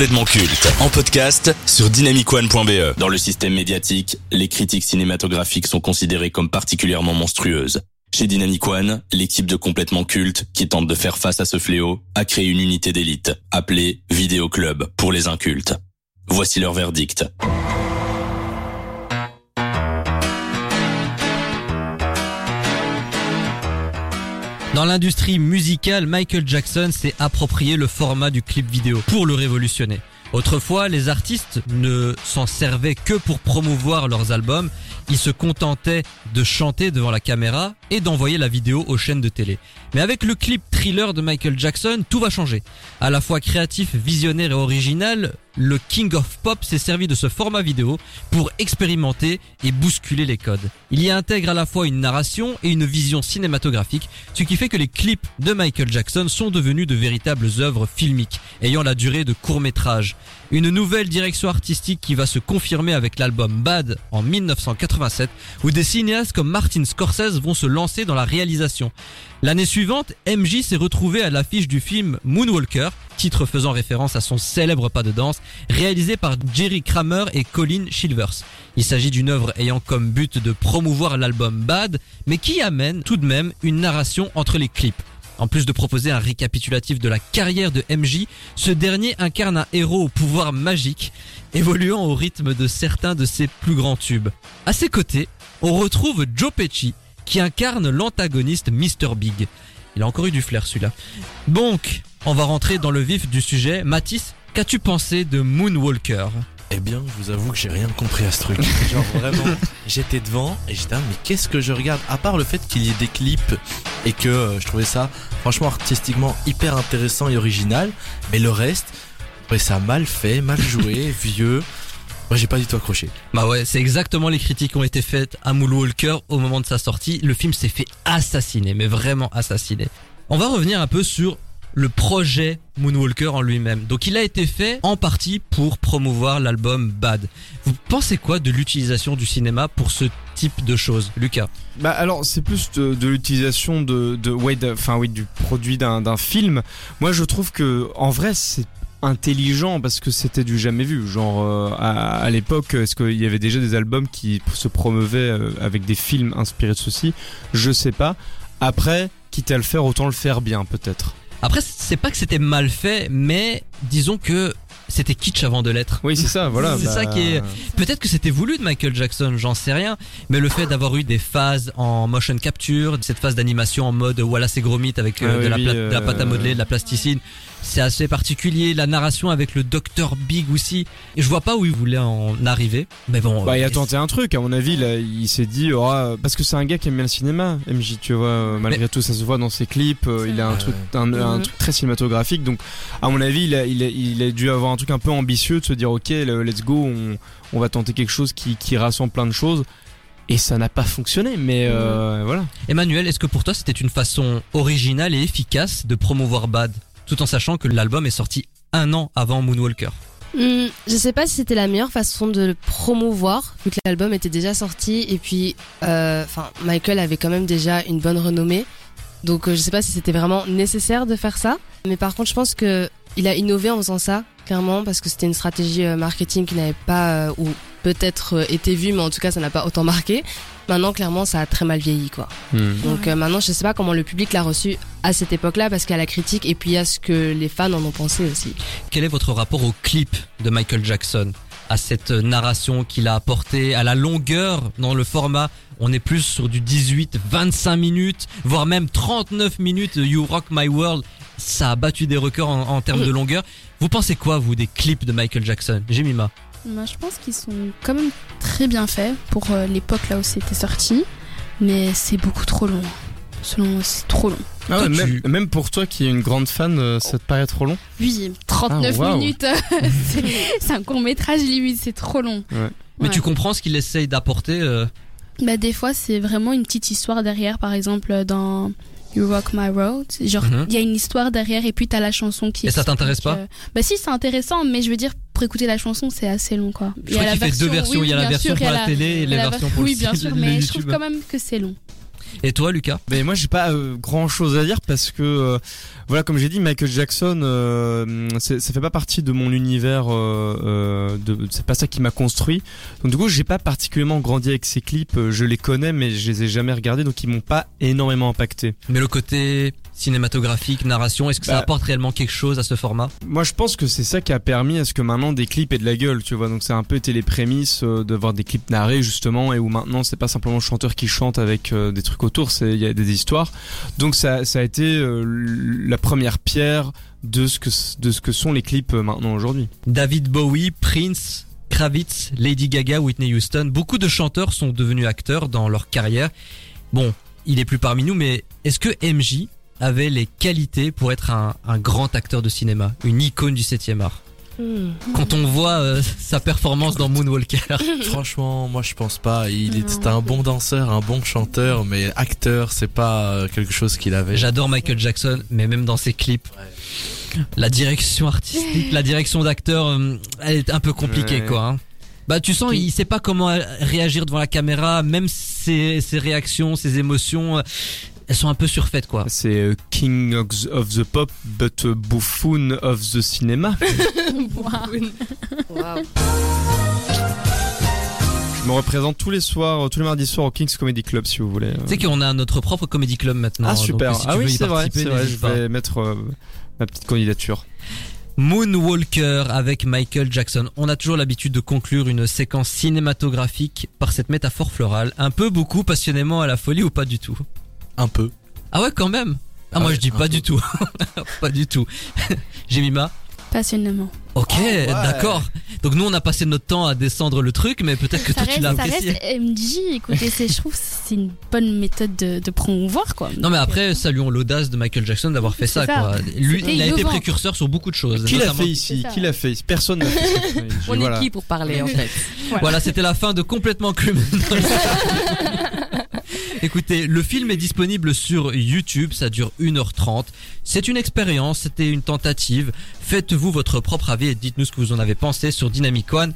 Complètement culte en podcast sur dynamicone.be. Dans le système médiatique, les critiques cinématographiques sont considérées comme particulièrement monstrueuses. Chez Dynamic l'équipe de Complètement Culte, qui tente de faire face à ce fléau, a créé une unité d'élite, appelée Vidéo Club, pour les incultes. Voici leur verdict. Dans l'industrie musicale, Michael Jackson s'est approprié le format du clip vidéo pour le révolutionner. Autrefois, les artistes ne s'en servaient que pour promouvoir leurs albums, ils se contentaient de chanter devant la caméra et d'envoyer la vidéo aux chaînes de télé. Mais avec le clip thriller de Michael Jackson, tout va changer. À la fois créatif, visionnaire et original, le King of Pop s'est servi de ce format vidéo pour expérimenter et bousculer les codes. Il y intègre à la fois une narration et une vision cinématographique, ce qui fait que les clips de Michael Jackson sont devenus de véritables œuvres filmiques, ayant la durée de court métrage. Une nouvelle direction artistique qui va se confirmer avec l'album Bad en 1987, où des cinéastes comme Martin Scorsese vont se lancer dans la réalisation. L'année suivante, MJ s'est retrouvé à l'affiche du film Moonwalker, titre faisant référence à son célèbre pas de danse, réalisé par Jerry Kramer et Colin Chilvers. Il s'agit d'une œuvre ayant comme but de promouvoir l'album Bad, mais qui amène tout de même une narration entre les clips. En plus de proposer un récapitulatif de la carrière de MJ, ce dernier incarne un héros au pouvoir magique, évoluant au rythme de certains de ses plus grands tubes. À ses côtés, on retrouve Joe Pesci, qui incarne l'antagoniste Mr. Big. Il a encore eu du flair celui-là. Donc, on va rentrer dans le vif du sujet. Mathis, qu'as-tu pensé de Moonwalker? Eh bien, je vous avoue que j'ai rien compris à ce truc. Genre vraiment, j'étais devant et j'étais ah, mais qu'est-ce que je regarde? À part le fait qu'il y ait des clips et que euh, je trouvais ça franchement artistiquement hyper intéressant et original, mais le reste, je trouvais ça mal fait, mal joué, vieux. Moi, j'ai pas du tout accroché. Bah ouais, c'est exactement les critiques qui ont été faites à Moonwalker au moment de sa sortie. Le film s'est fait assassiner, mais vraiment assassiner. On va revenir un peu sur le projet Moonwalker en lui-même. Donc il a été fait en partie pour promouvoir l'album Bad. Vous pensez quoi de l'utilisation du cinéma pour ce type de choses, Lucas? Bah alors c'est plus de, l'utilisation de, de ouais, enfin oui, du produit d'un film. Moi je trouve que en vrai c'est intelligent parce que c'était du jamais vu. Genre euh, à, à l'époque, est-ce qu'il y avait déjà des albums qui se promeuvaient euh, avec des films inspirés de ceci? Je sais pas. Après, quitte à le faire, autant le faire bien peut-être. Après, c'est pas que c'était mal fait, mais disons que c'était kitsch avant de l'être. Oui c'est ça, voilà. C'est bah, ça qui est- Peut-être que c'était voulu de Michael Jackson, j'en sais rien, mais le fait d'avoir eu des phases en motion capture, cette phase d'animation en mode voilà c'est gros mythe avec euh, Ah de, oui, la oui, pla- de la pâte à euh, modeler, de la plasticine, c'est assez particulier. La narration avec le Dr Big aussi, et je vois pas où il voulait en arriver, mais bon. Bah, il euh, a tenté un truc, à mon avis, là, il s'est dit, oh, parce que c'est un gars qui aime bien le cinéma, MJ, tu vois, euh, malgré tout, ça se voit dans ses clips, euh, il a un truc, un, un Mhm. truc très cinématographique, donc, à mon avis, il a, il a, il a dû avoir un truc un peu ambitieux de se dire, ok, le- let's go, on, on va tenter quelque chose qui, qui rassemble plein de choses. Et ça n'a pas fonctionné, mais euh, voilà. Emmanuel, est-ce que pour toi c'était une façon originale et efficace de promouvoir Bad, tout en sachant que l'album est sorti un an avant Moonwalker? Hmm, je sais pas si c'était la meilleure façon de le promouvoir, vu que l'album était déjà sorti et puis, euh, enfin, Michael avait quand même déjà une bonne renommée. Donc, euh, je sais pas si c'était vraiment nécessaire de faire ça. Mais par contre, je pense que il a innové en faisant ça, clairement, parce que c'était une stratégie euh, marketing qui n'avait pas, euh, ou peut-être euh, été vue, mais en tout cas, ça n'a pas autant marqué. Maintenant, clairement, ça a très mal vieilli, quoi. Donc euh, maintenant, je sais pas comment le public l'a reçu à cette époque-là, parce qu'il y a la critique et puis il y a ce que les fans en ont pensé aussi. Quel est votre rapport au clip de Michael Jackson à cette narration qu'il a apporté, à la longueur dans le format? On est plus sur du 18, 25 minutes, voire même 39 minutes. You Rock My World, ça a battu des records en, en termes de longueur. Vous pensez quoi, vous, des clips de Michael Jackson Jemima? Moi, je pense qu'ils sont quand même très bien faits pour euh, l'époque là où c'était sorti, mais c'est beaucoup trop long. Selon moi, c'est trop long. Ah ouais, Toi, même, tu- même pour toi qui es une grande fan, euh, ça te paraît trop long? Oui, 39 Ah, minutes, c'est- c'est un court métrage limite, c'est trop long. Ouais. Mais Ouais. tu comprends ce qu'il essaye d'apporter euh, Bah, des fois, c'est vraiment une petite histoire derrière, par exemple, dans You Rock My World. Genre, il Mhm. y a une histoire derrière et puis t'as la chanson qui Et ça t'intéresse pas euh, Bah, si, c'est intéressant, mais je veux dire, pour écouter la chanson, c'est assez long, quoi. Je crois qu'il fait deux versions. oui, il y a la version sûr, pour il y a la, télé et il y la a version pour Oui, bien sûr, mais je trouve quand même que c'est long. Et toi, Lucas? Mais moi j'ai pas grand chose à dire parce que euh, voilà comme j'ai dit Michael Jackson euh, ça fait pas partie de mon univers euh, euh, c'est pas ça qui m'a construit. Donc du coup j'ai pas particulièrement grandi avec ces clips euh, je les connais mais je les ai jamais regardés donc ils m'ont pas énormément impacté. Mais le côté cinématographique, narration, est-ce que ça Bah. apporte réellement quelque chose à ce format? Moi je pense que c'est ça qui a permis à ce que maintenant des clips aient de la gueule tu vois. Donc c'est un peu été les prémices euh, de voir des clips narrés justement et où maintenant c'est pas simplement le chanteur qui chante avec euh, des trucs autour c'est il y a des histoires. Donc ça ça a été euh, la première pierre de ce que de ce que sont les clips euh, maintenant aujourd'hui. David Bowie, Prince, Kravitz, Lady Gaga, Whitney Houston, beaucoup de chanteurs sont devenus acteurs dans leur carrière. Bon, il est plus parmi nous, mais est-ce que MJ avait les qualités pour être un, un grand acteur de cinéma, une icône du 7 art Hmm. Quand on voit euh, sa performance dans Moonwalker, Franchement, moi je pense pas. Il est c'était un bon danseur, un bon chanteur, mais acteur, c'est pas euh, quelque chose qu'il avait. j'adore Michael Jackson, mais même dans ses clips, la direction artistique, la direction d'acteur, euh, elle est un peu compliquée Ouais. quoi. hein. Bah tu sens, il sait pas comment réagir devant la caméra, même ses, ses réactions, ses émotions, euh, elles sont un peu surfaites quoi. c'est euh, King of the- of the Pop but euh, Buffoon of the Cinema Waouh. je me représente tous les soirs tous les mardis soirs au King's Comedy Club si vous voulez. Tu sais qu'on a notre propre comedy club maintenant. ah donc super si tu ah veux oui c'est vrai je vais mettre euh, ma petite candidature Moonwalker avec Michael Jackson. On a toujours l'habitude de conclure une séquence cinématographique par cette métaphore florale, un peu beaucoup passionnément à la folie ou pas du tout. Un peu. Ah ouais, quand même. Ah, moi Ouais, je dis pas peu. du tout. pas du tout. Jemima Passionnément. Ok, d'accord. Donc nous on a passé notre temps à descendre le truc, mais peut-être que Ça toi tu l'as ça apprécié. reste MJ, écoutez, c'est- je trouve que c'est une bonne méthode de, de promouvoir quoi. Non mais après saluons l'audace de Michael Jackson d'avoir fait ça, ça. quoi. Lui il a été précurseur sur beaucoup de choses. qui l'a fait ici ça. qui l'a fait personne n'a fait ça. On Voilà. est qui pour parler en fait Voilà, c'était la fin de complètement criminel. Écoutez, le film est disponible sur YouTube, ça dure 1h30. C'est une expérience, c'était une tentative. Faites-vous votre propre avis et dites-nous ce que vous en avez pensé sur dynamicone.be.